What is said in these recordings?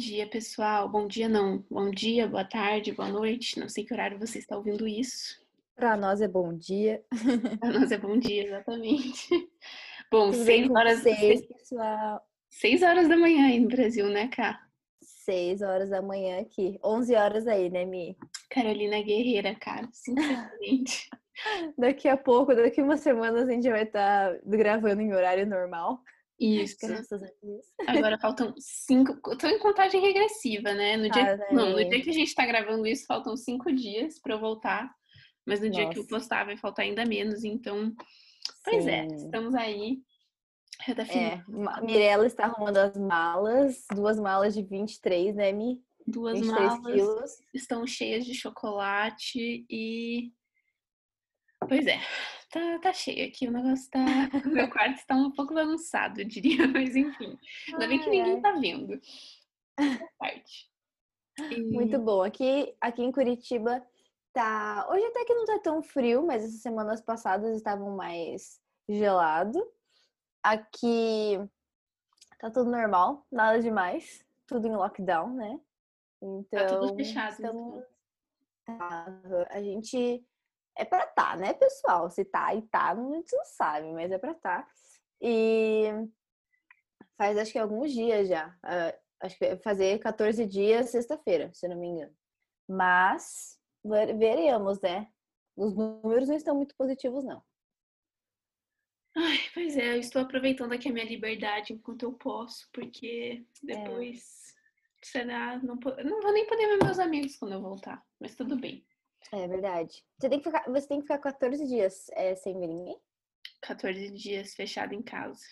dia, pessoal. Bom dia, não. Bom dia, boa tarde, boa noite. Não sei que horário você está ouvindo isso. Para nós é bom dia. Para nós é bom dia, exatamente. Bom, Tudo seis horas, vocês, pessoal? seis horas da manhã aí no Brasil, né, Cá? Seis horas da manhã aqui. Onze horas aí, né, Mi? Carolina Guerreira, cara, sinceramente. Daqui a pouco, daqui umas semanas, a gente vai estar gravando em horário normal. Isso. A Deus. Agora faltam cinco. Estou em contagem regressiva, né? No dia, Ah, não, no dia que a gente está gravando isso, faltam cinco dias para eu voltar. Mas no dia que eu Nossa. postar vai faltar ainda menos. Então, pois é, Sim. estamos aí. Reta. É, Mirella está arrumando as malas, duas malas de 23, né, Mi? Duas 23 malas quilos. estão cheias de chocolate e. Pois é, tá, tá cheio aqui. O negócio tá. O meu quarto está um pouco bagunçado, eu diria, mas enfim. Ainda bem que ninguém tá vendo. Parte. E- Muito bom. Aqui, aqui em Curitiba tá. Hoje até que não tá tão frio, mas essas semanas passadas estavam mais gelado. Aqui tá tudo normal, nada demais. Tudo em lockdown, né? Então. Tá tudo fechado, estamos- Tá, A gente. É pra tá, né, pessoal? Se tá e tá, a gente não sabe, mas é pra tá. E faz acho que alguns dias já. ah, acho que vai fazer 14 dias sexta-feira, se não me engano. Mas ver- veremos, né? Os números não estão muito positivos, não. Ai, pois é, eu estou aproveitando aqui a minha liberdade enquanto eu posso, porque depois, será, não, não vou nem poder ver meus amigos quando eu voltar, mas tudo bem. É verdade. Você tem que ficar, você tem que ficar 14 dias é, sem ver ninguém? 14 dias fechado em casa.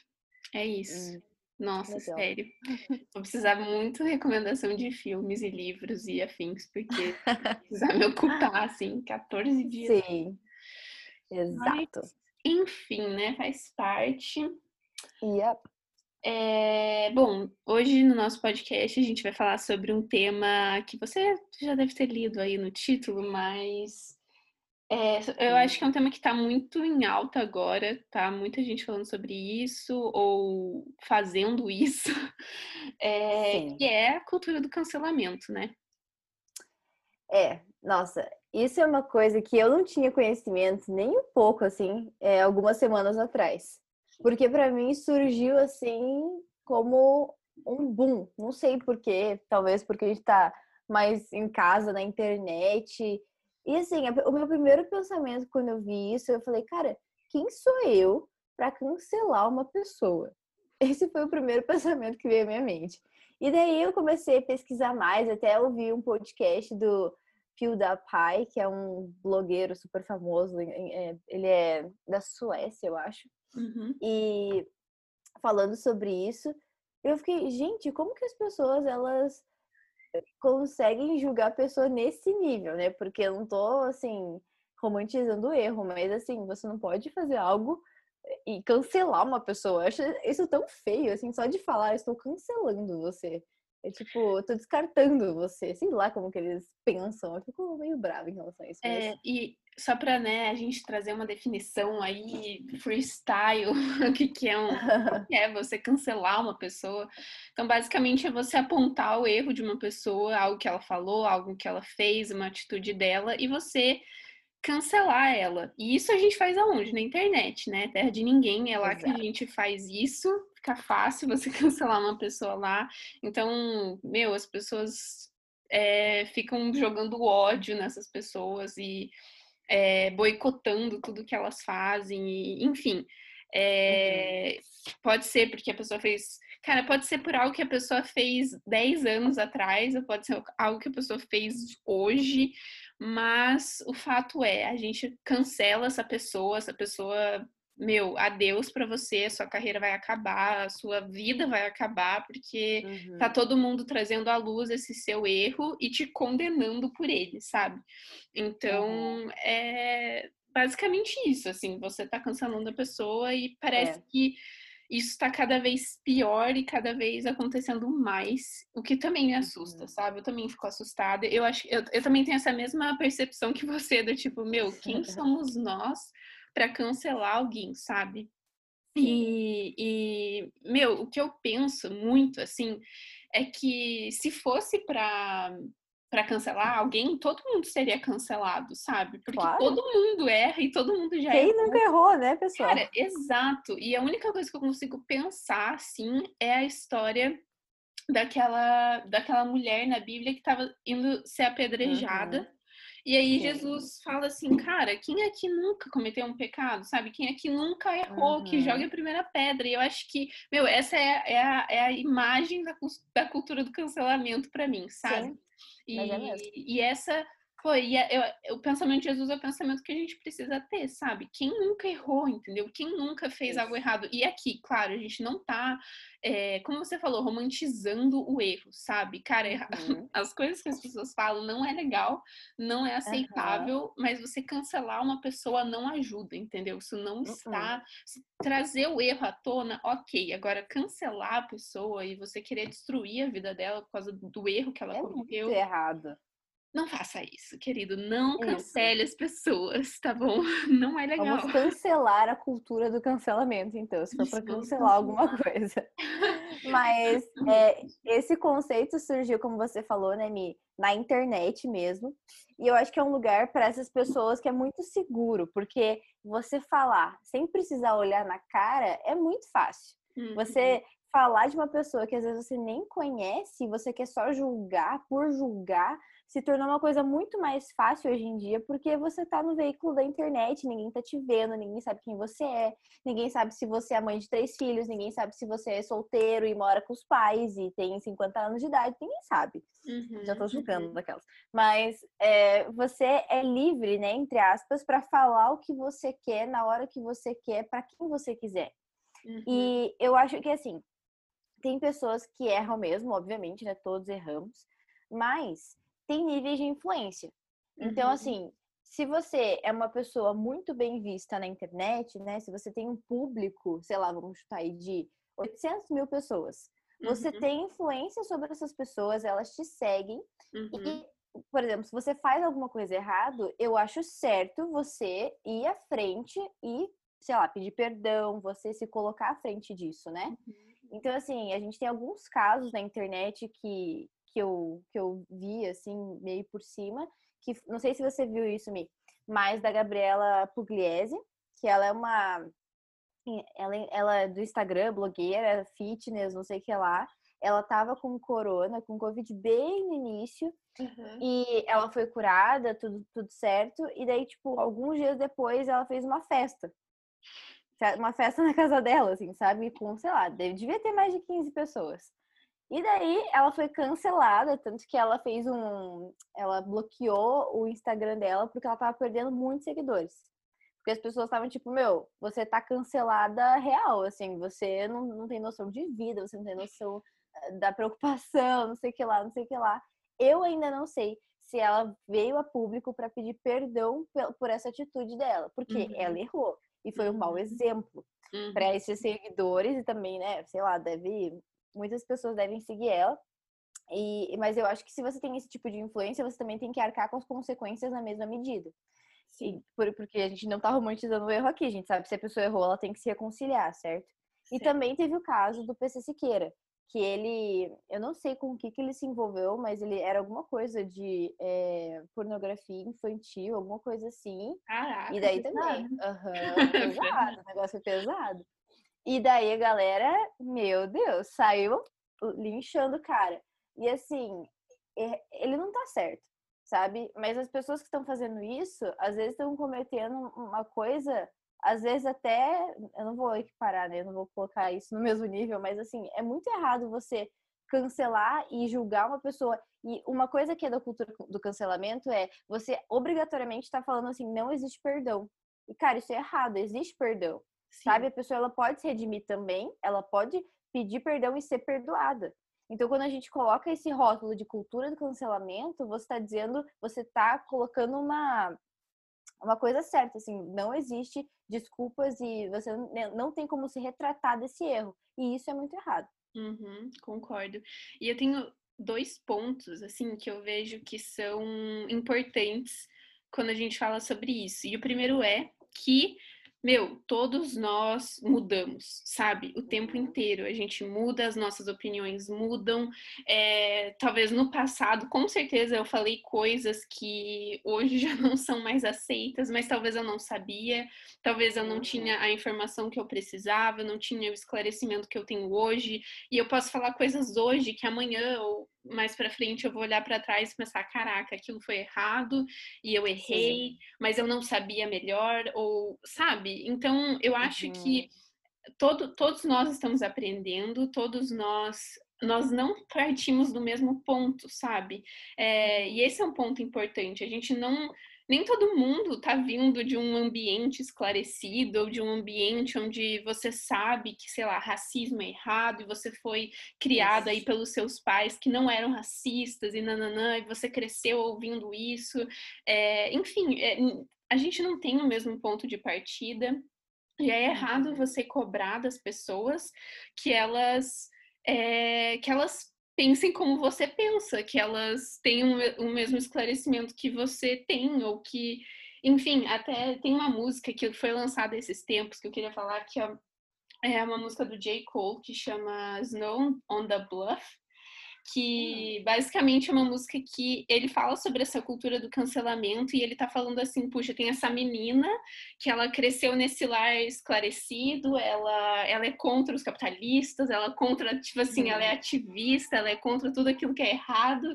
É isso. Hum, Nossa, legal. sério. Vou precisar muito de recomendação de filmes e livros e afins, porque precisar me ocupar, assim, 14 dias. Sim. Exato. Enfim, né? Faz parte. Yep. É, bom, hoje no nosso podcast a gente vai falar sobre um tema que você já deve ter lido aí no título, mas é, eu acho que é um tema que está muito em alta agora, tá? Muita gente falando sobre isso ou fazendo isso, é, que é a cultura do cancelamento, né? É, nossa, isso é uma coisa que eu não tinha conhecimento nem um pouco, assim, é, algumas semanas atrás. Porque pra mim surgiu assim como um boom. Não sei por quê, talvez porque a gente tá mais em casa, na internet. E assim, o meu primeiro pensamento quando eu vi isso, eu falei, cara, quem sou eu pra cancelar uma pessoa? Esse foi o primeiro pensamento que veio à minha mente. E daí eu comecei a pesquisar mais, até ouvi um podcast do PewDiePie, que é um blogueiro super famoso, é, ele é da Suécia, eu acho, Uhum. e falando sobre isso, eu fiquei, gente, como que as pessoas, elas conseguem julgar a pessoa nesse nível, né? Porque eu não tô, assim, romantizando o erro, mas, assim, você não pode fazer algo e cancelar uma pessoa. Eu acho isso tão feio, assim, só de falar, eu estou cancelando você. É tipo, eu tô descartando você. Sei lá como que eles pensam. Eu fico meio brava em relação a isso. mas- É, e só para né, a gente trazer uma definição aí, freestyle, o que, que é um, que é você cancelar uma pessoa. Então, basicamente, é você apontar o erro de uma pessoa, algo que ela falou, algo que ela fez, uma atitude dela, e você cancelar ela. E isso a gente faz aonde? Na internet, né? Terra de ninguém, é lá que a Exato. gente faz isso. Fica fácil você cancelar uma pessoa lá. Então, meu, as pessoas é, ficam jogando ódio nessas pessoas e é, boicotando tudo que elas fazem, e, enfim. é, Pode ser porque a pessoa fez. Cara, pode ser por algo que a pessoa fez 10 anos atrás, ou pode ser algo que a pessoa fez hoje, mas o fato é, a gente cancela essa pessoa, essa pessoa, meu, adeus pra você, a sua carreira vai acabar, a sua vida vai acabar, porque Uhum. tá todo mundo trazendo à luz esse seu erro e te condenando por ele, sabe? Então, é basicamente isso, assim, você tá cancelando a pessoa e parece É. que isso está cada vez pior e cada vez acontecendo mais, o que também me assusta, Uhum. sabe? Eu também fico assustada. Eu acho eu, eu também tenho essa mesma percepção que você, do tipo, meu, quem somos nós para cancelar alguém, sabe? E, e, meu, o que eu penso muito, assim, é que se fosse para para cancelar alguém, todo mundo seria cancelado, sabe? Porque claro. todo mundo erra e todo mundo já Quem errou. nunca errou, né, pessoal? Cara, exato. E a única coisa que eu consigo pensar, assim, é a história daquela, daquela mulher na Bíblia que estava indo ser apedrejada. Uhum. E aí Jesus fala assim, cara, quem é que nunca cometeu um pecado, sabe? Quem é que nunca errou, uhum. que joga a primeira pedra? E eu acho que, meu, essa é, é, a, é a imagem da, da cultura do cancelamento para mim, sabe? Sim. E, é e essa foi, e é, eu, o pensamento de Jesus é o pensamento que a gente precisa ter, sabe? Quem nunca errou, entendeu? Quem nunca fez Isso. algo errado? E aqui, claro, a gente não tá, é, como você falou, romantizando o erro, sabe? Cara, uhum. as coisas que as pessoas falam não é legal, não é aceitável, uhum. mas você cancelar uma pessoa não ajuda, entendeu? Isso não está. Uhum. Trazer o erro à tona, ok. Agora, cancelar a pessoa e você querer destruir a vida dela por causa do erro que ela é cometeu. Muito errado. Não faça isso, querido. Não cancele isso. as pessoas, tá bom? Não é legal. Vamos cancelar a cultura do cancelamento, então, se for para cancelar alguma coisa. Mas é, esse conceito surgiu, como você falou, né, Mi, na internet mesmo. E eu acho que é um lugar para essas pessoas que é muito seguro, porque você falar sem precisar olhar na cara é muito fácil. Uhum. Você falar de uma pessoa que às vezes você nem conhece, você quer só julgar por julgar, se tornou uma coisa muito mais fácil hoje em dia, porque você tá no veículo da internet, ninguém tá te vendo, ninguém sabe quem você é, ninguém sabe se você é mãe de três filhos, ninguém sabe se você é solteiro e mora com os pais e tem 50 anos de idade, ninguém sabe. Uhum, Já tô julgando uhum. daquelas. Mas é, você é livre, né, entre aspas, para falar o que você quer na hora que você quer, para quem você quiser. Uhum. E eu acho que assim, tem pessoas que erram mesmo, obviamente, né? Todos erramos, mas tem níveis de influência. Então, uhum. assim, se você é uma pessoa muito bem vista na internet, né? Se você tem um público, sei lá, vamos chutar aí de 800 mil pessoas, você uhum. tem influência sobre essas pessoas, elas te seguem. Uhum. E, por exemplo, se você faz alguma coisa errado, eu acho certo você ir à frente e, sei lá, pedir perdão, você se colocar à frente disso, né? Uhum. Então, assim, a gente tem alguns casos na internet que, que eu, que eu vi, assim, meio por cima, que não sei se você viu isso, Mi, mas da Gabriela Pugliese, que ela é uma. Ela, ela é do Instagram, blogueira, fitness, não sei o que lá. Ela tava com corona, com Covid bem no início, uhum. e ela foi curada, tudo, tudo certo. E daí, tipo, alguns dias depois, ela fez uma festa uma festa na casa dela, assim, sabe? Com, sei lá, devia ter mais de 15 pessoas. E daí ela foi cancelada, tanto que ela fez um. Ela bloqueou o Instagram dela porque ela tava perdendo muitos seguidores. Porque as pessoas estavam tipo, meu, você tá cancelada real, assim, você não, não tem noção de vida, você não tem noção eh, da preocupação, não sei o que lá, não sei o que lá. Eu ainda não sei se ela veio a público para pedir perdão por essa atitude dela, porque uhum. ela errou e foi um mau uhum. exemplo uhum. para esses seguidores e também, né, sei lá, deve muitas pessoas devem seguir ela. E, mas eu acho que se você tem esse tipo de influência, você também tem que arcar com as consequências na mesma medida. Sim. por, porque a gente não tá romantizando o erro aqui, a gente sabe que se a pessoa errou, ela tem que se reconciliar, certo? certo. E também teve o caso do PC Siqueira, que ele, eu não sei com o que, que ele se envolveu, mas ele era alguma coisa de é, pornografia infantil, alguma coisa assim. Caraca, e daí também. Uhum, pesado, o negócio é pesado. E daí a galera, meu Deus, saiu linchando o cara. E assim, ele não tá certo, sabe? Mas as pessoas que estão fazendo isso, às vezes estão cometendo uma coisa às vezes até, eu não vou equiparar, né? Eu não vou colocar isso no mesmo nível, mas assim, é muito errado você cancelar e julgar uma pessoa. E uma coisa que é da cultura do cancelamento é você obrigatoriamente está falando assim, não existe perdão. E cara, isso é errado, existe perdão. Sim. Sabe? A pessoa ela pode se redimir também, ela pode pedir perdão e ser perdoada. Então, quando a gente coloca esse rótulo de cultura do cancelamento, você está dizendo, você está colocando uma uma coisa certa, assim, não existe desculpas e você não tem como se retratar desse erro. E isso é muito errado. Uhum, concordo. E eu tenho dois pontos, assim, que eu vejo que são importantes quando a gente fala sobre isso. E o primeiro é que meu, todos nós mudamos, sabe? O tempo inteiro. A gente muda, as nossas opiniões mudam. É, talvez no passado, com certeza, eu falei coisas que hoje já não são mais aceitas, mas talvez eu não sabia, talvez eu não tinha a informação que eu precisava, não tinha o esclarecimento que eu tenho hoje. E eu posso falar coisas hoje que amanhã ou mais para frente eu vou olhar para trás e pensar, caraca, aquilo foi errado e eu errei, Sim. mas eu não sabia melhor ou, sabe? Então, eu acho uhum. que todo, todos nós estamos aprendendo, todos nós nós não partimos do mesmo ponto, sabe? É, e esse é um ponto importante. A gente não nem todo mundo está vindo de um ambiente esclarecido ou de um ambiente onde você sabe que, sei lá, racismo é errado e você foi criado aí pelos seus pais que não eram racistas e nananã, e você cresceu ouvindo isso. É, enfim, é, a gente não tem o mesmo ponto de partida e é errado uhum. você cobrar das pessoas que elas é, que elas pensem como você pensa, que elas tenham o mesmo esclarecimento que você tem, ou que, enfim, até tem uma música que foi lançada esses tempos que eu queria falar, que é uma música do J. Cole, que chama Snow on the Bluff, que hum. basicamente é uma música que ele fala sobre essa cultura do cancelamento e ele tá falando assim, puxa, tem essa menina que ela cresceu nesse lar esclarecido, ela, ela é contra os capitalistas, ela é contra, tipo assim, ela é uhum. ativista, ela é contra tudo aquilo que é errado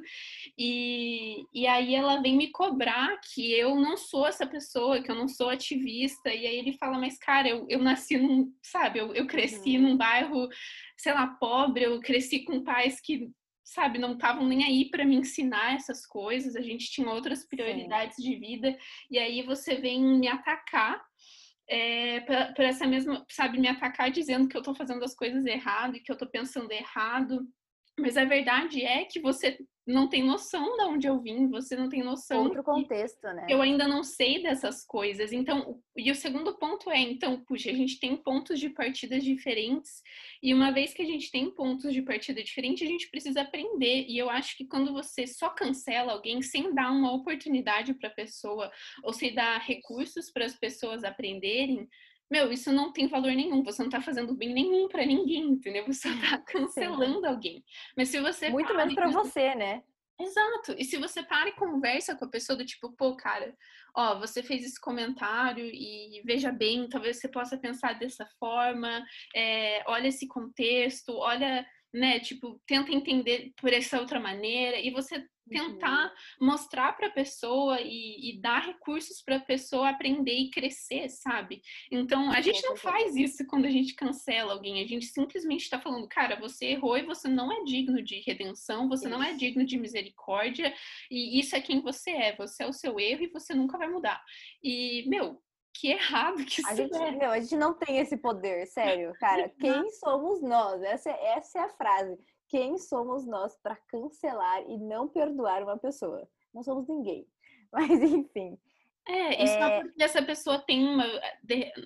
e, e aí ela vem me cobrar que eu não sou essa pessoa, que eu não sou ativista e aí ele fala, mas cara, eu, eu nasci num, sabe, eu, eu cresci uhum. num bairro sei lá, pobre, eu cresci com pais que sabe, não estavam nem aí para me ensinar essas coisas, a gente tinha outras prioridades Sim. de vida, e aí você vem me atacar é, para essa mesma, sabe, me atacar dizendo que eu estou fazendo as coisas errado e que eu estou pensando errado. Mas a verdade é que você não tem noção de onde eu vim, você não tem noção. Outro contexto, né? Eu ainda não sei dessas coisas. Então, e o segundo ponto é, então, puxa, a gente tem pontos de partida diferentes, e uma vez que a gente tem pontos de partida diferentes, a gente precisa aprender. E eu acho que quando você só cancela alguém sem dar uma oportunidade para a pessoa, ou sem dar recursos para as pessoas aprenderem, meu, isso não tem valor nenhum, você não tá fazendo bem nenhum para ninguém, entendeu? Você tá cancelando Sim. alguém. Mas se você. Muito menos para você, né? Exato. E se você para e conversa com a pessoa do tipo, pô, cara, ó, você fez esse comentário e veja bem, talvez você possa pensar dessa forma, é, olha esse contexto, olha né? Tipo, tenta entender por essa outra maneira e você tentar uhum. mostrar para a pessoa e, e, dar recursos para a pessoa aprender e crescer, sabe? Então, a gente não faz isso quando a gente cancela alguém, a gente simplesmente está falando, cara, você errou e você não é digno de redenção, você isso. não é digno de misericórdia e isso é quem você é, você é o seu erro e você nunca vai mudar. E, meu, que errado que isso a gente, é. Não, a gente não tem esse poder, sério, cara. Quem somos nós? Essa, é, essa é a frase. Quem somos nós para cancelar e não perdoar uma pessoa? Não somos ninguém. Mas, enfim. É, e só é porque essa pessoa tem uma.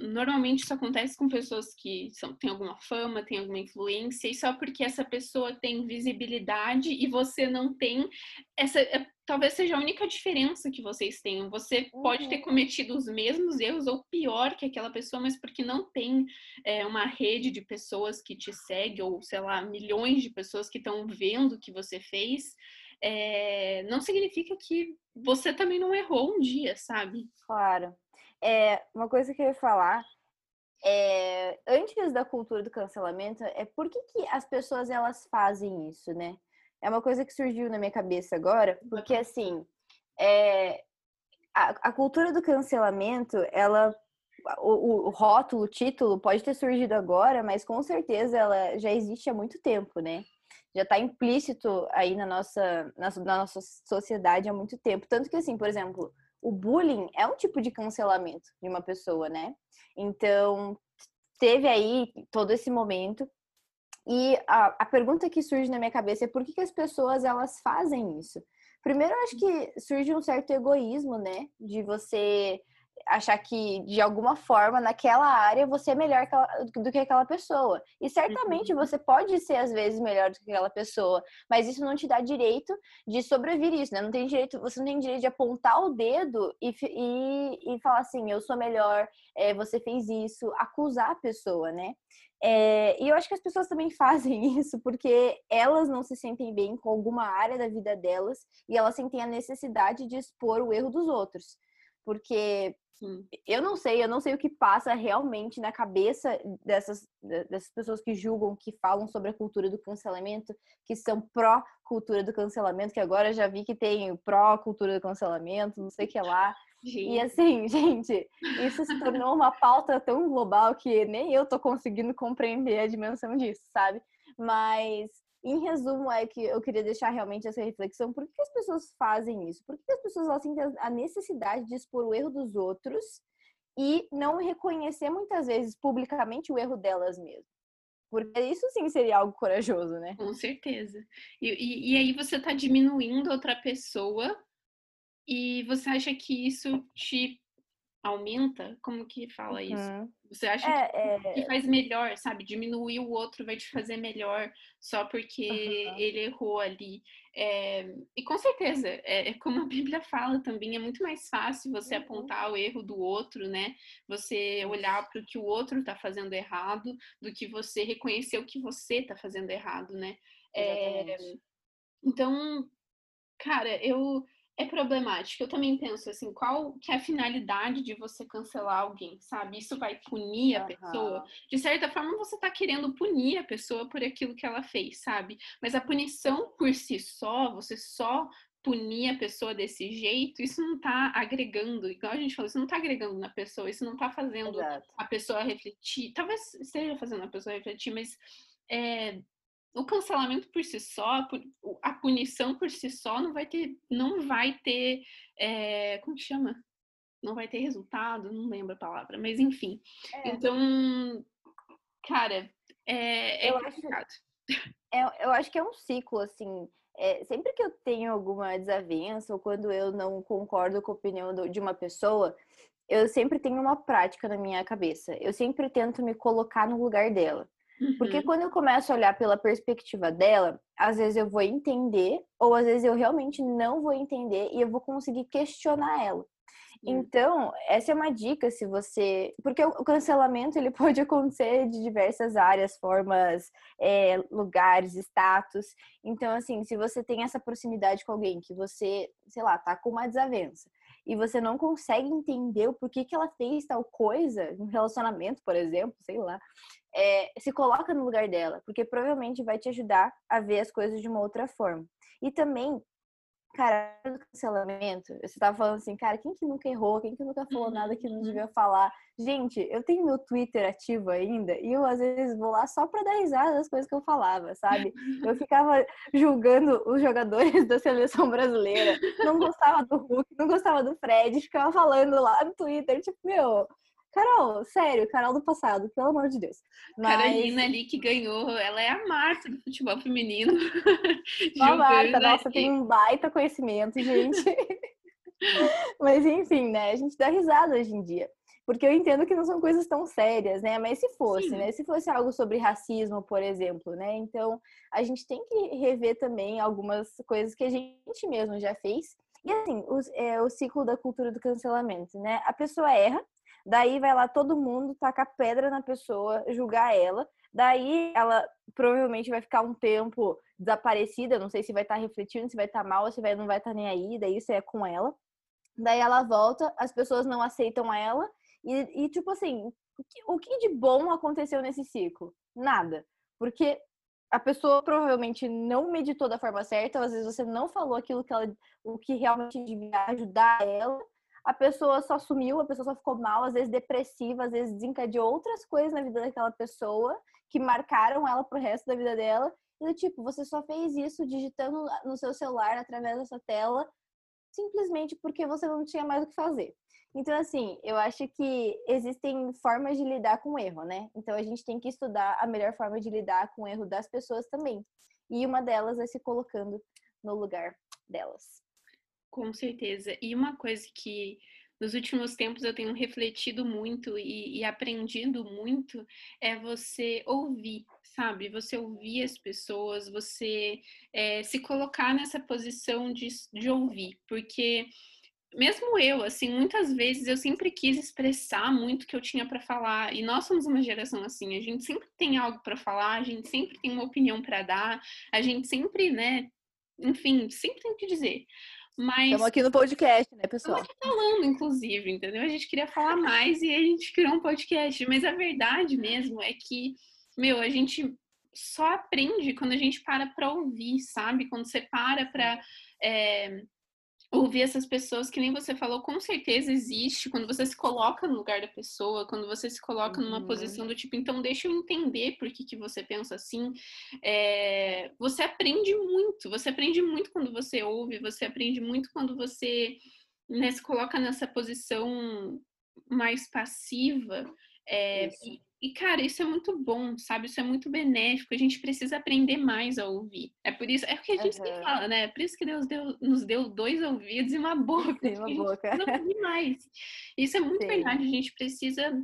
Normalmente isso acontece com pessoas que são, têm alguma fama, têm alguma influência, e só porque essa pessoa tem visibilidade e você não tem, essa é, talvez seja a única diferença que vocês tenham. Você uhum. pode ter uhum. cometido os mesmos erros ou pior que aquela pessoa, mas porque não tem é, uma rede de pessoas que te segue, ou sei lá, milhões de pessoas que estão vendo o que você fez é, não significa que você também não errou um dia, sabe? Claro. É, uma coisa que eu ia falar é, antes da cultura do cancelamento, é por que, que as pessoas elas fazem isso, né? É uma coisa que surgiu na minha cabeça agora, porque assim, é, a, a cultura do cancelamento, ela o, o, rótulo, o título pode ter surgido agora, mas com certeza ela já existe há muito tempo, né? Já está implícito aí na nossa, na, na nossa sociedade há muito tempo. Tanto que, assim, por exemplo, o bullying é um tipo de cancelamento de uma pessoa, né? Então, teve aí todo esse momento. E a, a pergunta que surge na minha cabeça é por que, que as pessoas elas fazem isso? Primeiro, eu acho que surge um certo egoísmo, né? De você achar que de alguma forma naquela área você é melhor do que aquela pessoa. E certamente uhum. você pode ser às vezes melhor do que aquela pessoa, mas isso não te dá direito de sobreviver isso, né? Não tem direito, você não tem direito de apontar o dedo e, e, e falar assim, eu sou melhor, é, você fez isso, acusar a pessoa, né? É, e eu acho que as pessoas também fazem isso porque elas não se sentem bem com alguma área da vida delas e elas sentem a necessidade de expor o erro dos outros. Porque Eu não sei, eu não sei o que passa realmente na cabeça dessas, dessas pessoas que julgam, que falam sobre a cultura do cancelamento, que são pró-cultura do cancelamento, que agora já vi que tem pró-cultura do cancelamento, não sei o que lá. Gente. E assim, gente, isso se tornou uma pauta tão global que nem eu tô conseguindo compreender a dimensão disso, sabe? Mas em resumo, é que eu queria deixar realmente essa reflexão. Por que as pessoas fazem isso? Por que as pessoas elas sentem a necessidade de expor o erro dos outros e não reconhecer muitas vezes publicamente o erro delas mesmas? Porque isso sim seria algo corajoso, né? Com certeza. E, e, e aí você está diminuindo outra pessoa e você acha que isso te aumenta? Como que fala isso? Uhum. Você acha é, que, é... que, faz melhor, sabe? Diminuir o outro vai te fazer melhor só porque uhum. ele errou ali. É... e com certeza, é, é, como a Bíblia fala também, é muito mais fácil você uhum. apontar o erro do outro, né? Você olhar para o que o outro está fazendo errado, do que você reconhecer o que você está fazendo errado, né? É, então, cara, eu é problemático. Eu também penso assim, qual que é a finalidade de você cancelar alguém, sabe? Isso vai punir a uhum. pessoa? De certa forma, você tá querendo punir a pessoa por aquilo que ela fez, sabe? Mas a punição por si só, você só punir a pessoa desse jeito, isso não tá agregando, igual a gente falou, isso não tá agregando na pessoa, isso não tá fazendo Exato. a pessoa refletir. Talvez esteja fazendo a pessoa refletir, mas é, o cancelamento por si só, a punição por si só não vai ter, não vai ter, é, como que chama? Não vai ter resultado, não lembro a palavra, mas enfim. É. Então, cara, é, é eu complicado. Acho, é, eu acho que é um ciclo, assim. É, sempre que eu tenho alguma desavença ou quando eu não concordo com a opinião de uma pessoa, eu sempre tenho uma prática na minha cabeça. Eu sempre tento me colocar no lugar dela. Porque uhum. quando eu começo a olhar pela perspectiva dela, às vezes eu vou entender, ou às vezes eu realmente não vou entender e eu vou conseguir questionar ela. Então, essa é uma dica se você. Porque o cancelamento ele pode acontecer de diversas áreas, formas, é, lugares, status. Então, assim, se você tem essa proximidade com alguém que você, sei lá, tá com uma desavença e você não consegue entender o porquê que ela fez tal coisa, um relacionamento, por exemplo, sei lá, é, se coloca no lugar dela, porque provavelmente vai te ajudar a ver as coisas de uma outra forma. E também, cara, do cancelamento, você tava falando assim, cara, quem que nunca errou, quem que nunca falou nada que não uhum. devia falar? Gente, eu tenho meu Twitter ativo ainda e eu às vezes vou lá só pra dar risada das coisas que eu falava, sabe? Eu ficava julgando os jogadores da seleção brasileira, não gostava do Hulk, não gostava do Fred, ficava falando lá no Twitter, tipo, meu, Carol, sério, Carol do passado, pelo amor de Deus. Mas... Carolina ali que ganhou, ela é a Marta do futebol feminino. A Marta, nossa, tem um baita conhecimento, gente. Mas enfim, né? A gente dá risada hoje em dia. Porque eu entendo que não são coisas tão sérias, né? Mas se fosse, Sim. né? Se fosse algo sobre racismo, por exemplo, né? Então, a gente tem que rever também algumas coisas que a gente mesmo já fez. E assim, o, é, o ciclo da cultura do cancelamento, né? A pessoa erra, Daí vai lá todo mundo tacar pedra na pessoa, julgar ela. Daí ela provavelmente vai ficar um tempo desaparecida, não sei se vai estar tá refletindo, se vai estar tá mal, se vai, não vai estar tá nem aí, daí isso é com ela. Daí ela volta, as pessoas não aceitam ela, e, e tipo assim, o que, o que de bom aconteceu nesse ciclo? Nada. Porque a pessoa provavelmente não meditou da forma certa, às vezes você não falou aquilo que ela, o que realmente devia ajudar ela, a pessoa só sumiu, a pessoa só ficou mal, às vezes depressiva, às vezes desencadeou outras coisas na vida daquela pessoa que marcaram ela pro resto da vida dela. E tipo, você só fez isso digitando no seu celular através dessa tela, simplesmente porque você não tinha mais o que fazer. Então, assim, eu acho que existem formas de lidar com o erro, né? Então, a gente tem que estudar a melhor forma de lidar com o erro das pessoas também. E uma delas é se colocando no lugar delas. Com certeza. E uma coisa que nos últimos tempos eu tenho refletido muito e, e, aprendido muito é você ouvir, sabe? Você ouvir as pessoas, você é, se colocar nessa posição de, de ouvir, porque mesmo eu, assim, muitas vezes eu sempre quis expressar muito o que eu tinha para falar. E nós somos uma geração assim, a gente sempre tem algo para falar, a gente sempre tem uma opinião para dar, a gente sempre, né, enfim, sempre tem o que dizer. Mas. Estamos aqui no podcast, né, pessoal? Estamos falando, inclusive, entendeu? A gente queria falar mais e a gente criou um podcast. Mas a verdade mesmo é que, meu, a gente só aprende quando a gente para para ouvir, sabe? Quando você para para. É ouvir essas pessoas que nem você falou, com certeza existe quando você se coloca no lugar da pessoa, quando você se coloca numa uhum. posição do tipo, então deixa eu entender por que, que você pensa assim. É, você aprende muito, você aprende muito quando você ouve, você aprende muito quando você né, se coloca nessa posição mais passiva. É, e, cara, isso é muito bom, sabe? Isso é muito benéfico. A gente precisa aprender mais a ouvir. É por isso, é o que a gente uhum. fala, né? É por isso que Deus deu, nos deu dois ouvidos e uma boca. Sim, uma boca. Não mais. Isso é muito Sim. verdade. A gente precisa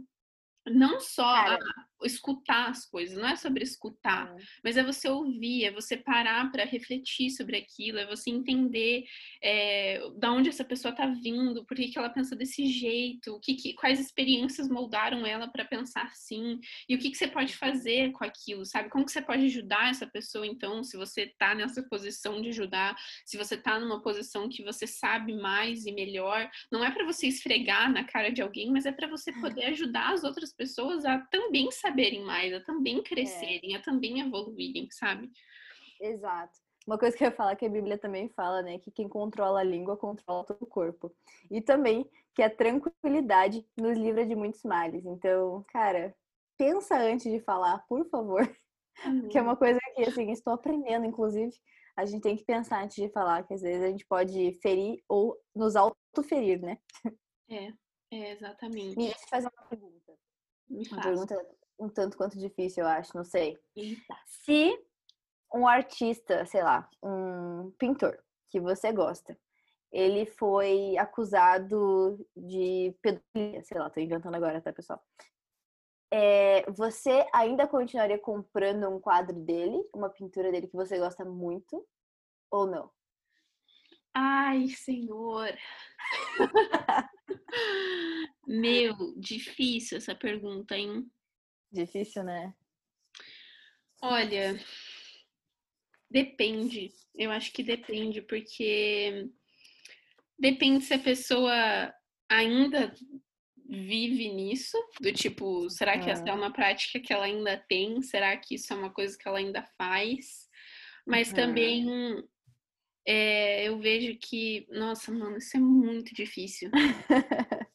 não só a, escutar as coisas, não é sobre escutar, é. mas é você ouvir, é você parar para refletir sobre aquilo, é você entender é, da onde essa pessoa está vindo, por que, que ela pensa desse jeito, que, que quais experiências moldaram ela para pensar assim, e o que, que você pode fazer com aquilo, sabe? Como que você pode ajudar essa pessoa, então, se você está nessa posição de ajudar, se você está numa posição que você sabe mais e melhor, não é para você esfregar na cara de alguém, mas é para você poder ajudar as outras pessoas a também saber saberem mais, a também crescerem, é. a também evoluírem, sabe? Exato. Uma coisa que eu ia falar que a Bíblia também fala, né? Que quem controla a língua controla todo o corpo. E também que a tranquilidade nos livra de muitos males. Então, cara, pensa antes de falar, por favor. Uhum. Que é uma coisa que, assim, estou aprendendo, inclusive. A gente tem que pensar antes de falar, que às vezes a gente pode ferir ou nos autoferir, né? É, é exatamente. Me fazer uma pergunta. Me uma pergunta um tanto quanto difícil, eu acho, não sei. Eita. Se um artista, sei lá, um pintor que você gosta, ele foi acusado de pedofilia, sei lá, tô inventando agora, tá, pessoal? É, você ainda continuaria comprando um quadro dele, uma pintura dele que você gosta muito, ou não? Ai, senhor. Meu, difícil essa pergunta, hein? Difícil, né? Olha, depende. Eu acho que depende, porque depende se a pessoa ainda vive nisso, do tipo, será que essa é uma prática que ela ainda tem? Será que isso é uma coisa que ela ainda faz? Mas uhum. também é, eu vejo que, nossa, mano, isso é muito difícil.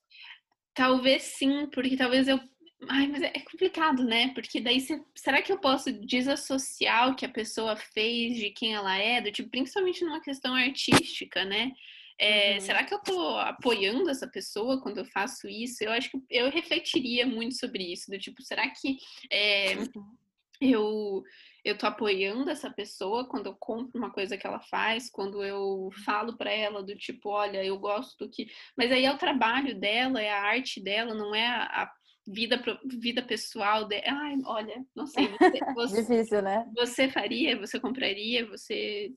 talvez sim, porque talvez eu Ai, mas é, é complicado, né? Porque daí, será que eu posso desassociar o que a pessoa fez de quem ela é? Do tipo, principalmente numa questão artística, né? É, uhum. Será que eu tô apoiando essa pessoa quando eu faço isso? Eu acho que eu refletiria muito sobre isso. Do tipo, será que é, uhum. eu eu tô apoiando essa pessoa quando eu compro uma coisa que ela faz, quando eu falo para ela do tipo, olha, eu gosto do que. Mas aí é o trabalho dela, é a arte dela, não é a, vida, vida pessoal de... Ai, olha, não sei. Você, você, Difícil, né? Você faria? Você compraria? Você.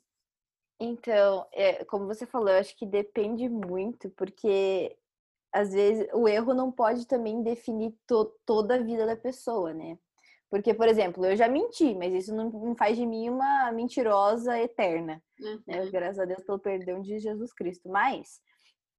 Então, é, como você falou, eu acho que depende muito, porque às vezes o erro não pode também definir to toda a vida da pessoa, né? Porque, por exemplo, eu já menti, mas isso não, faz de mim uma mentirosa eterna. Uhum. Né? Graças a Deus pelo perdão de Jesus Cristo. Mas,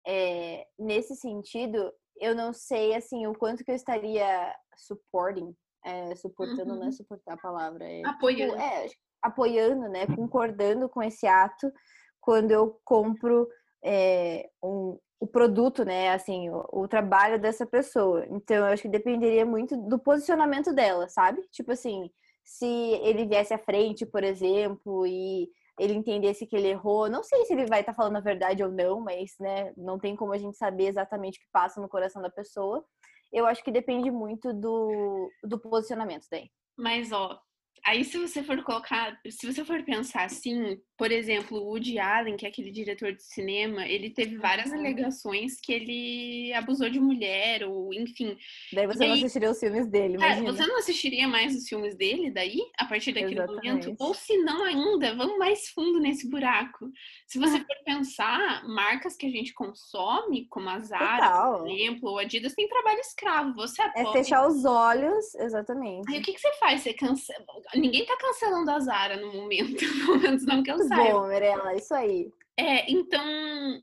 é, nesse sentido, eu não sei, assim, o quanto que eu estaria supporting, é, suportando, uhum. não é suportar a palavra. É, tipo, apoiando. Tipo, é, apoiando, né? Concordando com esse ato quando eu compro é, um, o produto, né? Assim, o, o, trabalho dessa pessoa. Então, eu acho que dependeria muito do posicionamento dela, sabe? Tipo assim, se ele viesse à frente, por exemplo, e ele entendesse que ele errou. Não sei se ele vai estar tá falando a verdade ou não, mas, né, não tem como a gente saber exatamente o que passa no coração da pessoa. Eu acho que depende muito do, do posicionamento daí. Mas, ó, Aí, se você for colocar, se você for pensar assim, por exemplo, o Woody Allen, que é aquele diretor de cinema, ele teve várias uhum. alegações que ele abusou de mulher, ou enfim. Daí você não assistiria os filmes dele, é, imagina. É, você não assistiria mais os filmes dele daí, a partir daquele Exatamente. momento? Ou se não ainda, vamos mais fundo nesse buraco. Se você for pensar, marcas que a gente consome, como a Zara, Total. por exemplo, ou Adidas, tem trabalho escravo. Você É fechar os olhos, exatamente. Aí o que, que você faz? Você cancela ninguém tá cancelando a Zara no momento, pelo menos não que eu saiba. Bom, Mirella, isso aí. É, então,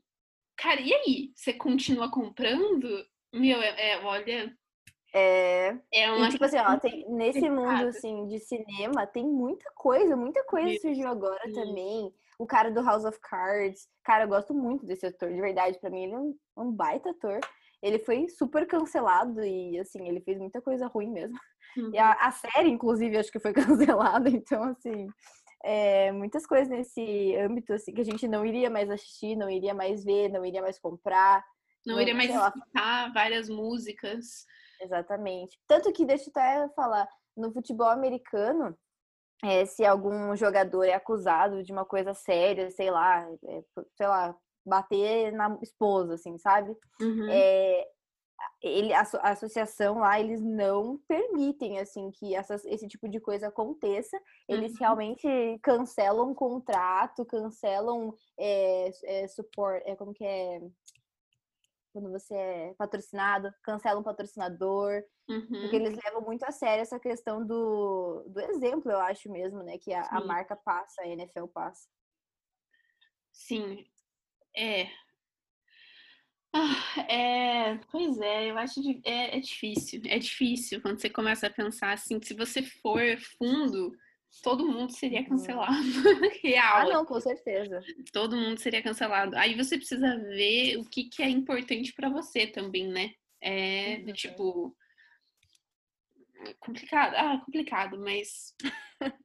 cara, e aí? Você continua comprando? Meu, é, é olha. É. é uma e, tipo assim, ó, tem, nesse mundo assim de cinema tem muita coisa, muita coisa Meu surgiu agora também. O cara do House of Cards, cara, eu gosto muito desse ator, de verdade, para mim ele é um, um baita ator. Ele foi super cancelado e assim, ele fez muita coisa ruim mesmo. Uhum. E a, a, série, inclusive, acho que foi cancelada. Então, assim, é, muitas coisas nesse âmbito assim, que a gente não iria mais assistir, não iria mais ver, não iria mais comprar. Não, não iria mais escutar várias músicas. Exatamente. Tanto que, deixa eu até falar, no futebol americano, é, se algum jogador é acusado de uma coisa séria, sei lá, é, sei lá, bater na esposa, assim, sabe? Uhum. É, ele, a, a, associação lá, eles não permitem, assim, que essas, esse tipo de coisa aconteça. Eles uhum. realmente cancelam contrato, cancelam é, é, suporte, é, como que é? Quando você é patrocinado, cancelam patrocinador, uhum. porque eles levam muito a sério essa questão do, do exemplo, eu acho mesmo, né? Que a, a marca passa, a NFL passa. Sim, é, ah, é, pois é, eu acho que é, é, difícil, é difícil quando você começa a pensar assim, se você for fundo, todo mundo seria uhum. cancelado. Real. Ah, não, com certeza. Todo mundo seria cancelado. Aí você precisa ver o que, que é importante para você também, né? É, uhum. tipo. Complicado. Ah, complicado, mas.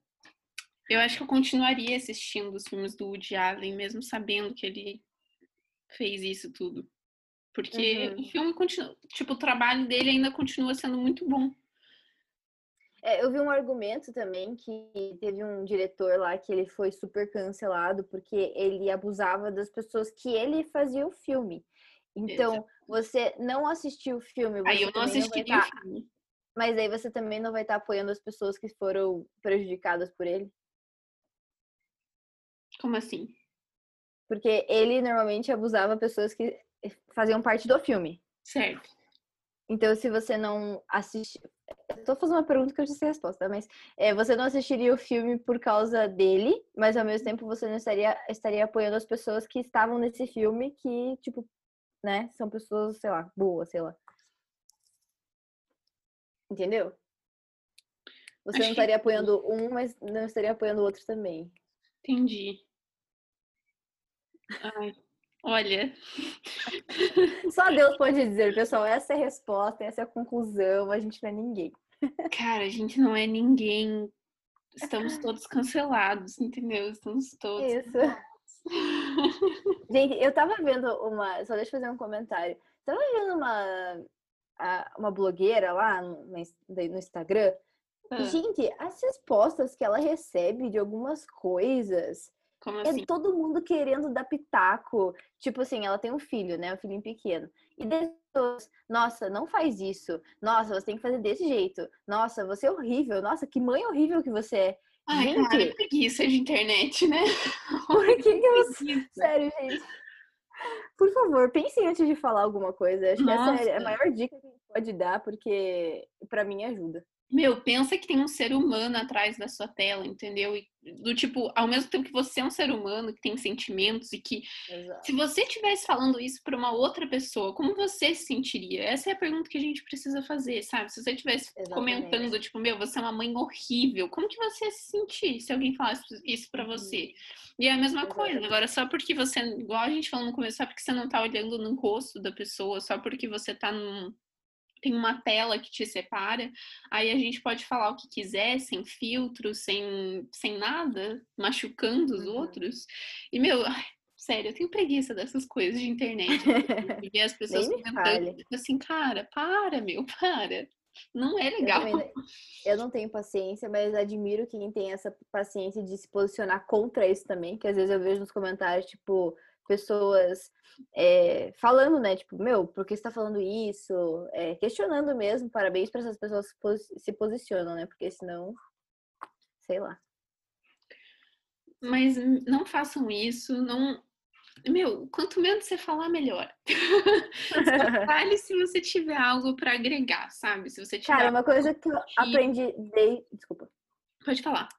eu acho que eu continuaria assistindo os filmes do Woody Allen, mesmo sabendo que ele fez isso tudo. Porque uhum. o filme continua, tipo, o trabalho dele ainda continua sendo muito bom. É, eu vi um argumento também que teve um diretor lá que ele foi super cancelado porque ele abusava das pessoas que ele fazia o filme. Então, Exato. você não assistiu o filme. aí eu não assisti tá... o filme. Mas aí você também não vai estar tá apoiando as pessoas que foram prejudicadas por ele? Como assim? Porque ele normalmente abusava pessoas que faziam parte do filme. Certo. Então, se você não assistir. Estou fazendo uma pergunta que eu já sei a resposta, mas é, você não assistiria o filme por causa dele, mas ao mesmo tempo você não estaria, estaria apoiando as pessoas que estavam nesse filme, que, tipo, né, são pessoas, sei lá, boas, sei lá. Entendeu? Você Acho não estaria que... apoiando um, mas não estaria apoiando o outro também. Entendi. Ai, Olha. Só Deus pode dizer, pessoal, essa é a resposta, essa é a conclusão, a gente não é ninguém. Cara, a gente não é ninguém. Estamos todos cancelados, entendeu? Estamos todos. Isso. gente, eu tava vendo uma. Só deixa eu fazer um comentário. Tava vendo uma, uma blogueira lá no, Instagram. Ah. Gente, as respostas que ela recebe de algumas coisas como é assim? É todo mundo querendo dar pitaco. Tipo assim, ela tem um filho, né? Um filhinho pequeno. E pessoas, nossa, não faz isso. Nossa, você tem que fazer desse jeito. Nossa, você é horrível. Nossa, que mãe horrível que você é. Ai, gente, cara, é preguiça de internet, né? Por que, que eu... Sério, gente. Por favor, pense antes de falar alguma coisa. Acho Nossa. que essa é a maior dica que a gente pode dar, porque para mim ajuda. Meu, pensa que tem um ser humano atrás da sua tela, entendeu? E, do tipo, ao mesmo tempo que você é um ser humano que tem sentimentos e que Exato. se você estivesse falando isso para uma outra pessoa, como você se sentiria? Essa é a pergunta que a gente precisa fazer, sabe? Se você estivesse comentando, tipo, meu, você é uma mãe horrível, como que você ia se sentir se alguém falasse isso para você? Uhum. E é a mesma Exatamente. coisa. Agora, só porque você, igual a gente falou no começo, só porque você não tá olhando no rosto da pessoa, só porque você tá num tem uma tela que te separa, aí a gente pode falar o que quiser, sem filtro, sem, sem nada, machucando os uhum. outros. E, meu, ai, sério, eu tenho preguiça dessas coisas de internet. de ver as pessoas comentando, tipo assim, cara, para, meu, para. Não é legal. Eu, eu, não tenho paciência, mas admiro quem tem essa paciência de se posicionar contra isso também, que às vezes eu vejo nos comentários, tipo, pessoas é, falando, né? Tipo, meu, por que você tá falando isso? É, questionando mesmo. Parabéns para essas pessoas que se posicionam, né? Porque senão, sei lá. Mas não façam isso, não. Meu, quanto menos você falar, melhor. Fale se você tiver algo para agregar, sabe? Se você tiver. Cara, uma coisa que eu aprendi. Desculpa. Pode falar.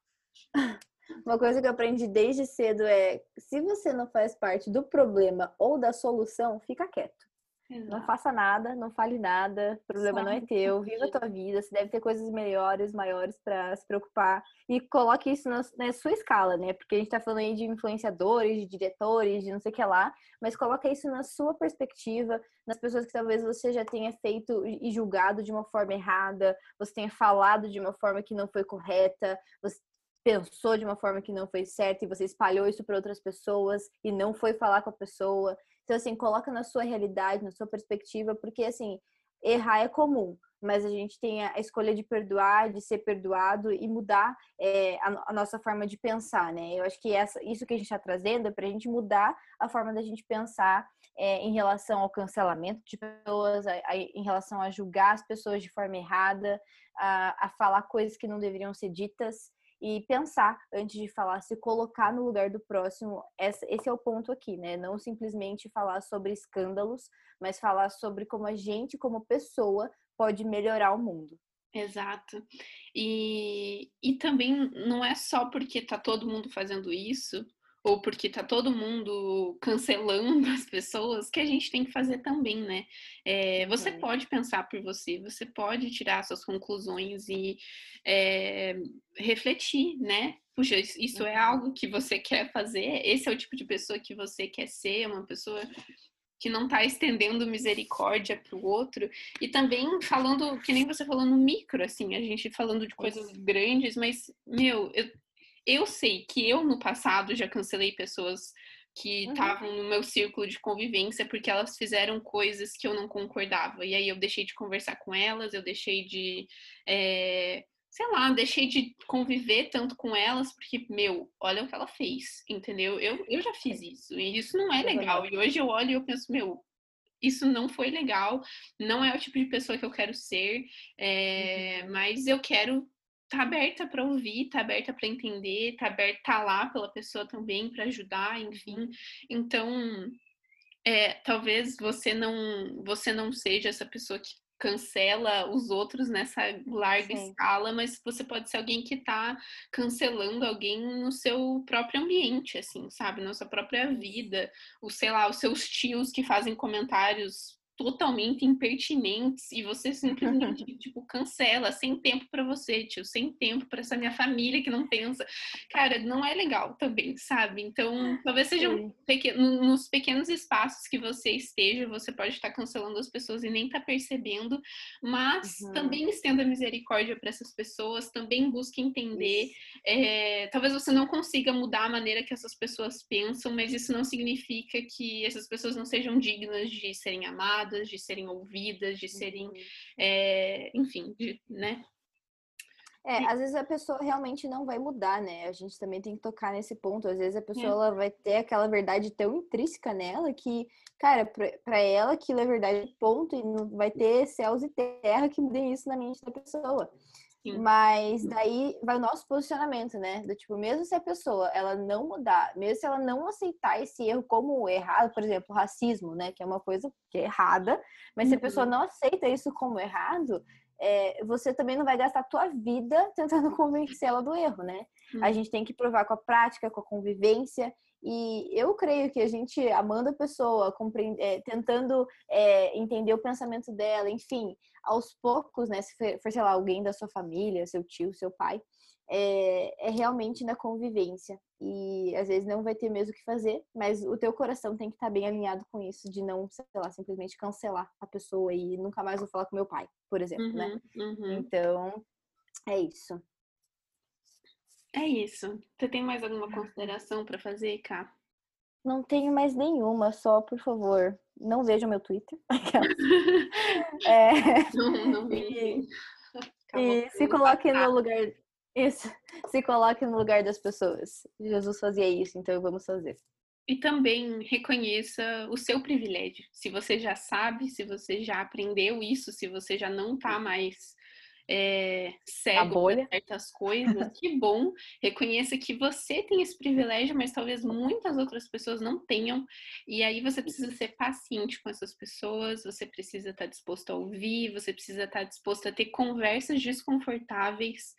Uma coisa que eu aprendi desde cedo é: se você não faz parte do problema ou da solução, fica quieto. Exato. Não faça nada, não fale nada, o problema Só não é teu, viva a tua vida, você deve ter coisas melhores, maiores para se preocupar e coloque isso na, na, sua escala, né? Porque a gente tá falando aí de influenciadores, de diretores, de não sei o que lá, mas coloca isso na sua perspectiva, nas pessoas que talvez você já tenha feito e julgado de uma forma errada, você tenha falado de uma forma que não foi correta, você pensou de uma forma que não foi certa e você espalhou isso para outras pessoas e não foi falar com a pessoa. Então, assim, coloca na sua realidade, na sua perspectiva, porque, assim, errar é comum, mas a gente tem a escolha de perdoar, de ser perdoado e mudar é, a, a, nossa forma de pensar, né? Eu acho que essa, isso que a gente está trazendo é para a gente mudar a forma da gente pensar é, em relação ao cancelamento de pessoas, a, a, em relação a julgar as pessoas de forma errada, a, a falar coisas que não deveriam ser ditas e pensar antes de falar, se colocar no lugar do próximo. Esse é o ponto aqui, né? Não simplesmente falar sobre escândalos, mas falar sobre como a gente, como pessoa, pode melhorar o mundo. Exato. E, e também não é só porque tá todo mundo fazendo isso ou porque tá todo mundo cancelando as pessoas, que a gente tem que fazer também, né? É, você é. pode pensar por você, você pode tirar suas conclusões e é, refletir, né? Puxa, isso é uhum. algo que você quer fazer? Esse é o tipo de pessoa que você quer ser? Uma pessoa que não está estendendo misericórdia para o outro e também falando que nem você falou no micro assim a gente falando de coisas grandes mas meu eu, eu sei que eu no passado já cancelei pessoas que estavam uhum. no meu círculo de convivência porque elas fizeram coisas que eu não concordava. E aí eu deixei de conversar com elas, eu deixei de. É, sei lá, deixei de conviver tanto com elas, porque, meu, olha o que ela fez, entendeu? Eu, eu já fiz isso, e isso não é legal. E hoje eu olho e eu penso, meu, isso não foi legal, não é o tipo de pessoa que eu quero ser, é, uhum. mas eu quero tá aberta para ouvir, tá aberta para entender, tá aberta tá lá pela pessoa também para ajudar, enfim. Então, é, talvez você não você não seja essa pessoa que cancela os outros nessa larga Sim. escala, mas você pode ser alguém que está cancelando alguém no seu próprio ambiente, assim, sabe, na sua própria vida, o sei lá, os seus tios que fazem comentários totalmente impertinentes e você simplesmente tipo cancela sem tempo para você, tio, sem tempo para essa minha família que não pensa. Cara, não é legal também, sabe? Então, talvez sejam pequeno, nos pequenos espaços que você esteja, você pode estar cancelando as pessoas e nem tá percebendo, mas uhum. também estenda misericórdia para essas pessoas, também busque entender. É, talvez você não consiga mudar a maneira que essas pessoas pensam, mas isso não significa que essas pessoas não sejam dignas de serem amadas escutadas, de serem ouvidas, de serem, é, enfim, de, né? É, às vezes a pessoa realmente não vai mudar, né? A gente também tem que tocar nesse ponto. Às vezes a pessoa é. ela vai ter aquela verdade tão intrínseca nela que, cara, para ela aquilo é verdade, ponto, e não vai ter céus e terra que mudem isso na mente da pessoa. Mas daí vai o nosso posicionamento, né? Do tipo, mesmo se a pessoa ela não mudar, mesmo se ela não aceitar esse erro como errado, por exemplo, racismo, né? Que é uma coisa que é errada, mas uhum. se a pessoa uhum. não aceita isso como errado, é, você também não vai gastar a tua vida tentando convencer ela do erro, né? Uhum. A gente tem que provar com a prática, com a convivência. E eu creio que a gente, amando a pessoa, é, tentando é, entender o pensamento dela, enfim, aos poucos, né? Se for, sei lá, alguém da sua família, seu tio, seu pai, é, é, realmente na convivência. E às vezes não vai ter mesmo o que fazer, mas o teu coração tem que estar bem alinhado com isso, de não, sei lá, simplesmente cancelar a pessoa e nunca mais vou falar com meu pai, por exemplo, né? uhum, né? Uhum. Então, é isso. É isso. Você tem mais alguma consideração para fazer, Cá? Não tenho mais nenhuma, só por favor, não vejam meu Twitter. é, não, não e, e se coloque no lugar. Isso, se coloque no lugar das pessoas. Jesus fazia isso, então vamos fazer. E também reconheça o seu privilégio. Se você já sabe, se você já aprendeu isso, se você já não está mais é, cego certas coisas, que bom. Reconheça que você tem esse privilégio, mas talvez muitas outras pessoas não tenham. E aí você precisa ser paciente com essas pessoas, você precisa estar disposto a ouvir, você precisa estar disposto a ter conversas desconfortáveis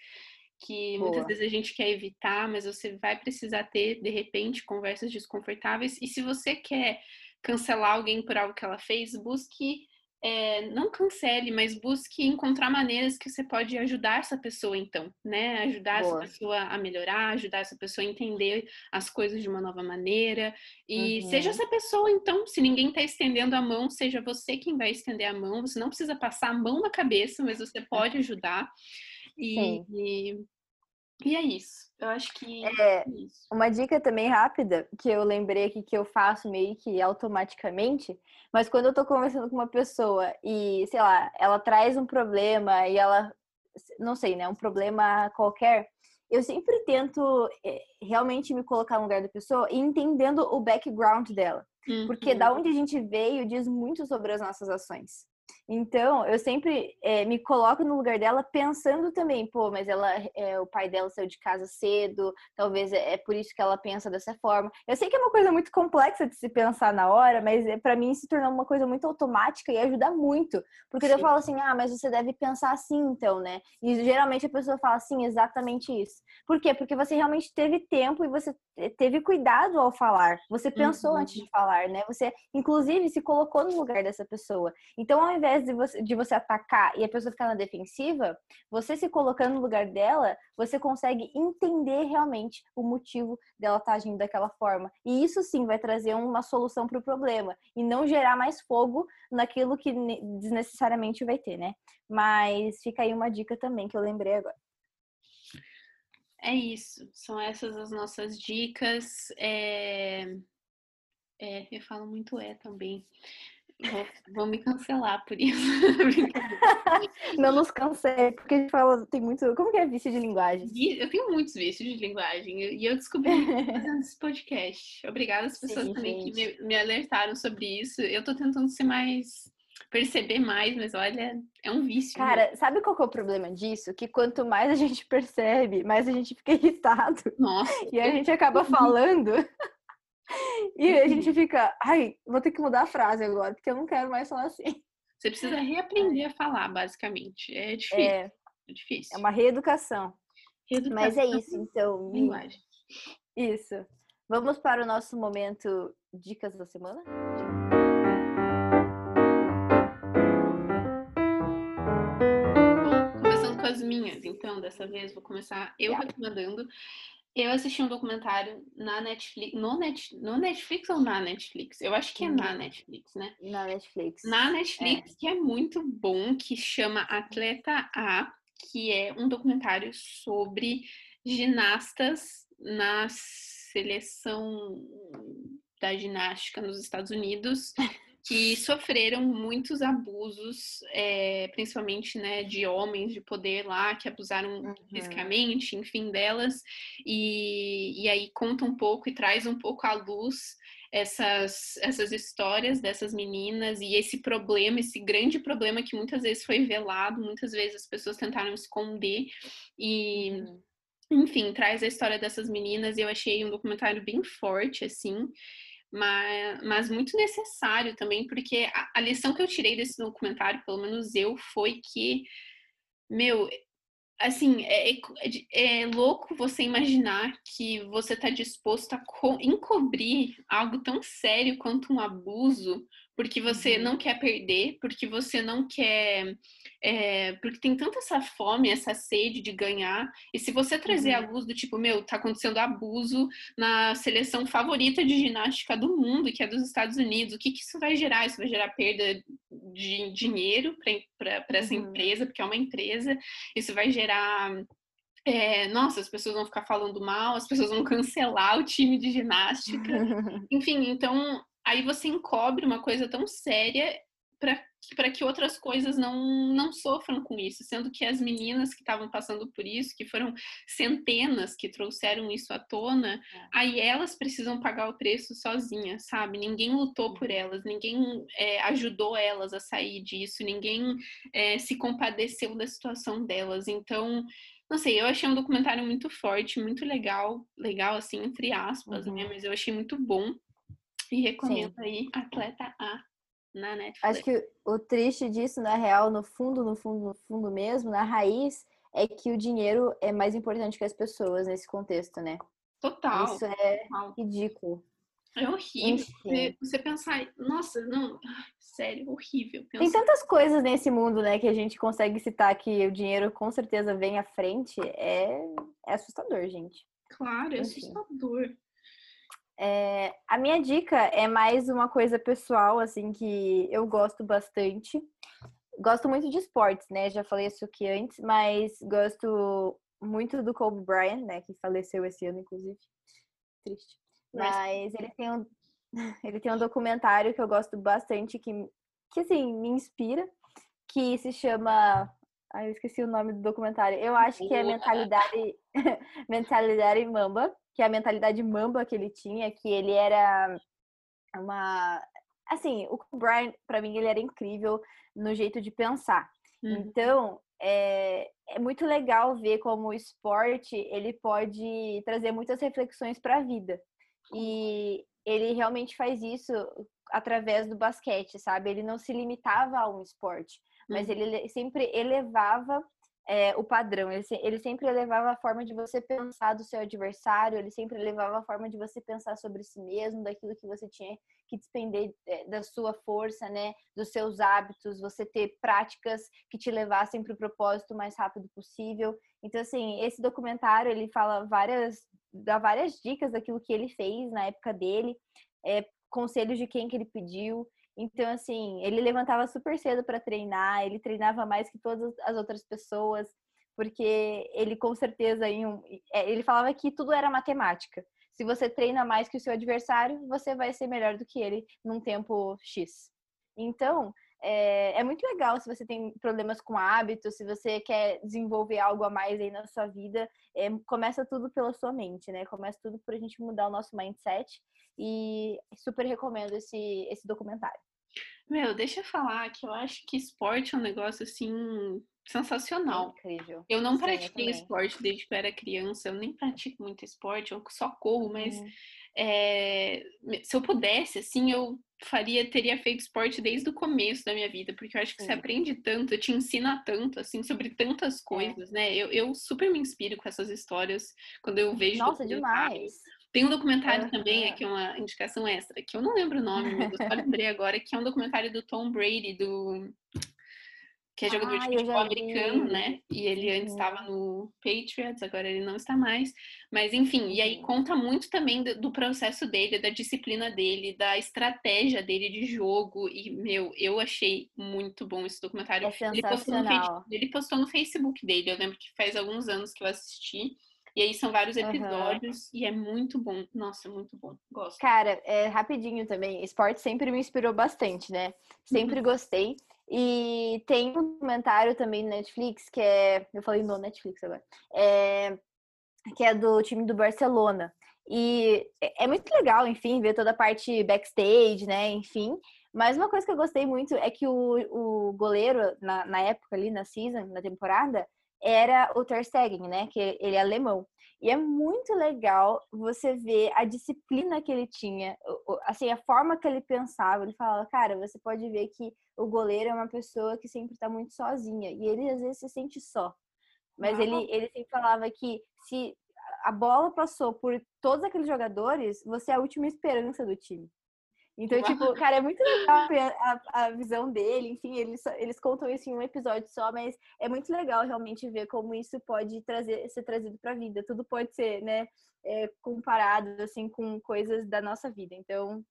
que Boa. muitas vezes a gente quer evitar, mas você vai precisar ter, de repente, conversas desconfortáveis. E se você quer cancelar alguém por algo que ela fez, busque, é, não cancele, mas busque encontrar maneiras que você pode ajudar essa pessoa, então, né? Ajudar Boa. essa pessoa a melhorar, ajudar essa pessoa a entender as coisas de uma nova maneira. E uhum. seja essa pessoa, então, se ninguém está estendendo a mão, seja você quem vai estender a mão. Você não precisa passar a mão na cabeça, mas você pode ajudar. E, e, e, é isso. Eu acho que é, é uma dica também rápida que eu lembrei aqui que eu faço meio que automaticamente, mas quando eu tô conversando com uma pessoa e, sei lá, ela traz um problema e ela não sei, né, um problema qualquer, eu sempre tento é, realmente me colocar no lugar da pessoa e entendendo o background dela. Uhum. Porque da onde a gente veio diz muito sobre as nossas ações. Então, eu sempre é, me coloco no lugar dela pensando também, pô, mas ela, é, o pai dela saiu de casa cedo, talvez é, é, por isso que ela pensa dessa forma. Eu sei que é uma coisa muito complexa de se pensar na hora, mas é, para mim se tornou uma coisa muito automática e ajuda muito. Porque eu falo assim, ah, mas você deve pensar assim então, né? E geralmente a pessoa fala assim, exatamente isso. Por quê? Porque você realmente teve tempo e você teve cuidado ao falar. Você pensou uhum. antes de falar, né? Você, inclusive, se colocou no lugar dessa pessoa. Então, ao invés de você, de você atacar e a pessoa ficar na defensiva, você se colocando no lugar dela, você consegue entender realmente o motivo dela estar tá agindo daquela forma. E isso sim vai trazer uma solução para o problema e não gerar mais fogo naquilo que desnecessariamente vai ter, né? Mas fica aí uma dica também que eu lembrei agora. É isso, são essas as nossas dicas. É... É, eu falo muito é também. Vou, vou me cancelar por isso. não nos cancele, porque a gente fala, tem muito. Como que é vício de linguagem? Eu tenho muitos vícios de linguagem e eu descobri fazendo esse podcast. Obrigada às pessoas Sim, também gente. que me, me alertaram sobre isso. Eu tô tentando ser mais perceber mais, mas olha, é um vício. Né? Cara, sabe qual é o problema disso? Que quanto mais a gente percebe, mais a gente fica irritado. Nossa. E a gente acaba falando. E a gente fica, ai, vou ter que mudar a frase agora, porque eu não quero mais falar assim. Você precisa reaprender a falar, basicamente. É difícil. É, é difícil. É uma reeducação. reeducação. Mas é isso, então. Linguagem. Isso. Vamos para o nosso momento Dicas da Semana? as minhas, então, dessa vez vou começar eu recomendando. Eu assisti um documentário na Netflix, no, Net, no Netflix ou na Netflix? Eu acho que é na Netflix, né? Na Netflix. Na Netflix, é. que é muito bom, que chama Atleta A, que é um documentário sobre ginastas na seleção da ginástica nos Estados Unidos que sofreram muitos abusos, é, principalmente né, de homens de poder lá, que abusaram uhum. fisicamente, enfim, delas, e, e aí conta um pouco e traz um pouco à luz essas, essas histórias dessas meninas e esse problema, esse grande problema que muitas vezes foi velado, muitas vezes as pessoas tentaram esconder, e. Uhum. Enfim, traz a história dessas meninas e eu achei um documentário bem forte, assim mas, mas muito necessário também, porque a, a lição que eu tirei desse documentário, pelo menos eu, foi que, meu, assim, é, é, é, louco você imaginar que você está disposto a encobrir algo tão sério quanto um abuso porque você uhum. não quer perder, porque você não quer. É, porque tem tanta essa fome, essa sede de ganhar. E se você trazer uhum. a luz do tipo, meu, tá acontecendo abuso na seleção favorita de ginástica do mundo, que é dos Estados Unidos, o que, que isso vai gerar? Isso vai gerar perda de dinheiro para essa uhum. empresa, porque é uma empresa, isso vai gerar é, nossa, as pessoas vão ficar falando mal, as pessoas vão cancelar o time de ginástica. Enfim, então aí você encobre uma coisa tão séria para que outras coisas não, não sofram com isso, sendo que as meninas que estavam passando por isso, que foram centenas que trouxeram isso à tona, é. aí elas precisam pagar o preço sozinhas, sabe? Ninguém lutou por elas, ninguém é, ajudou elas a sair disso, ninguém é, se compadeceu da situação delas. Então, não sei, eu achei um documentário muito forte, muito legal, legal assim, entre aspas, né? uhum. né? Mas eu achei muito bom. E recomendo Sim. aí Atleta A na Netflix. Acho que o triste disso, na real, no fundo, no fundo, no fundo mesmo, na raiz, é que o dinheiro é mais importante que as pessoas nesse contexto, né? Total. Isso é total. ridículo. É horrível. Você, você pensar, nossa, não, sério, horrível. Pensar. Tem tantas coisas nesse mundo, né, que a gente consegue citar que o dinheiro com certeza vem à frente. É, é assustador, gente. Claro, é Enfim. assustador. É, a minha dica é mais uma coisa pessoal, assim, que eu gosto bastante. Gosto muito de esportes, né? Já falei isso aqui antes, mas gosto muito do Kobe Bryant, né? Que faleceu esse ano, inclusive. Triste. Mas ele tem um, ele tem um documentário que eu gosto bastante, que, que assim, me inspira, que se chama. Ai, eu esqueci o nome do documentário. Eu acho que é Mentalidade, Mentalidade Mamba que é a mentalidade mamba que ele tinha, que ele era uma. Assim, o Brian, para mim, ele era incrível no jeito de pensar. Uhum. Então, é, é muito legal ver como o esporte ele pode trazer muitas reflexões para a vida. E ele realmente faz isso através do basquete, sabe? Ele não se limitava a um esporte, mas uhum. ele sempre elevava é, o padrão. Ele, ele sempre elevava a forma de você pensar do seu adversário, ele sempre elevava a forma de você pensar sobre si mesmo, daquilo que você tinha que despender é, da sua força, né, dos seus hábitos, você ter práticas que te levassem para o propósito o mais rápido possível. Então, assim, esse documentário ele fala várias, dá várias dicas daquilo que ele fez na época dele, é, conselhos de quem que ele pediu. Então, assim, ele levantava super cedo para treinar, ele treinava mais que todas as outras pessoas, porque ele com certeza é, ele falava que tudo era matemática. Se você treina mais que o seu adversário, você vai ser melhor do que ele num tempo X. Então, é, é, muito legal se você tem problemas com hábitos, se você quer desenvolver algo a mais aí na sua vida. É, começa tudo pela sua mente, né? Começa tudo por a gente mudar o nosso mindset. E super recomendo esse, esse documentário. Meu, deixa eu falar que eu acho que esporte é um negócio assim sensacional. incrível. Eu não Sim, pratiquei eu esporte desde que eu era criança, eu nem pratico muito esporte, eu só corro, mas uhum. é, se eu pudesse, assim, eu faria, teria feito esporte desde o começo da minha vida, porque eu acho que Sim. você aprende tanto, te ensina tanto, assim, sobre tantas é. coisas, é. né? Eu, eu super me inspiro com essas histórias quando eu vejo. Nossa, demais! Tem um documentário uhum. também, aqui uma indicação extra, que eu não lembro o nome, mas eu só lembrei agora, que é um documentário do Tom Brady, do que é jogador ah, de futebol americano, né? E ele antes estava no Patriots, agora ele não está mais. Mas enfim, e aí conta muito também do, do, processo dele, da disciplina dele, da estratégia dele de jogo. E, meu, eu achei muito bom esse documentário. É. Ele postou no, ele postou no Facebook dele, eu lembro que faz alguns anos que eu assisti. E aí são vários episódios uhum. e é muito bom. Nossa, muito bom. Gosto. Cara, é rapidinho também. Esporte sempre me inspirou bastante, né? Sempre uhum. gostei. E tem um documentário também no Netflix que é. Eu falei no Netflix agora. É, que é do time do Barcelona. E é, é muito legal, enfim, ver toda a parte backstage, né? Enfim. Mas uma coisa que eu gostei muito é que o, o goleiro, na, na época ali, na season, na temporada, era o Ter Stegen, né? Que ele é alemão. E é muito legal você ver a disciplina que ele tinha, assim, a forma que ele pensava. Ele falava, cara, você pode ver que o goleiro é uma pessoa que sempre está muito sozinha. E ele às vezes se sente só. Mas ele, ele sempre falava que se a bola passou por todos aqueles jogadores, você é a última esperança do time. Então, tipo, cara, é muito legal a, a visão dele, enfim, eles, eles contam isso em um episódio só, mas é muito legal realmente ver como isso pode trazer, ser trazido para a vida. Tudo pode ser, né, é, comparado, assim, com coisas da nossa vida. Então,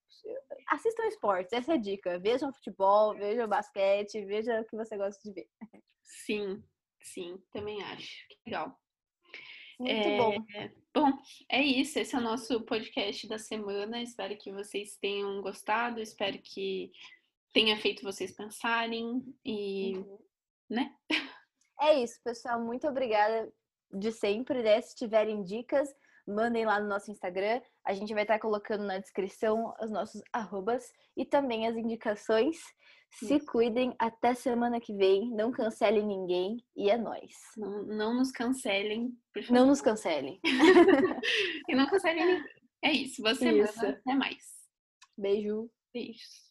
assistam esportes, essa é a dica. Vejam futebol, vejam basquete, veja o que você gosta de ver. Sim, sim, também acho. Que legal. Muito É, bom. Bom, é isso. Esse é o nosso podcast da semana. Espero que vocês tenham gostado. Espero que tenha feito vocês pensarem e, Uhum. né? É isso, pessoal. Muito obrigada de sempre, né? Se tiverem dicas, mandem lá no nosso Instagram. A gente vai estar colocando na descrição os nossos arrobas e também as indicações. Se cuidem até semana que vem. Não cancelem ninguém e é nóis. Não, não nos cancelem. Não nos cancelem. E não cancelem ninguém. É isso. Boa semana. Isso. Até mais. Beijo. Beijos.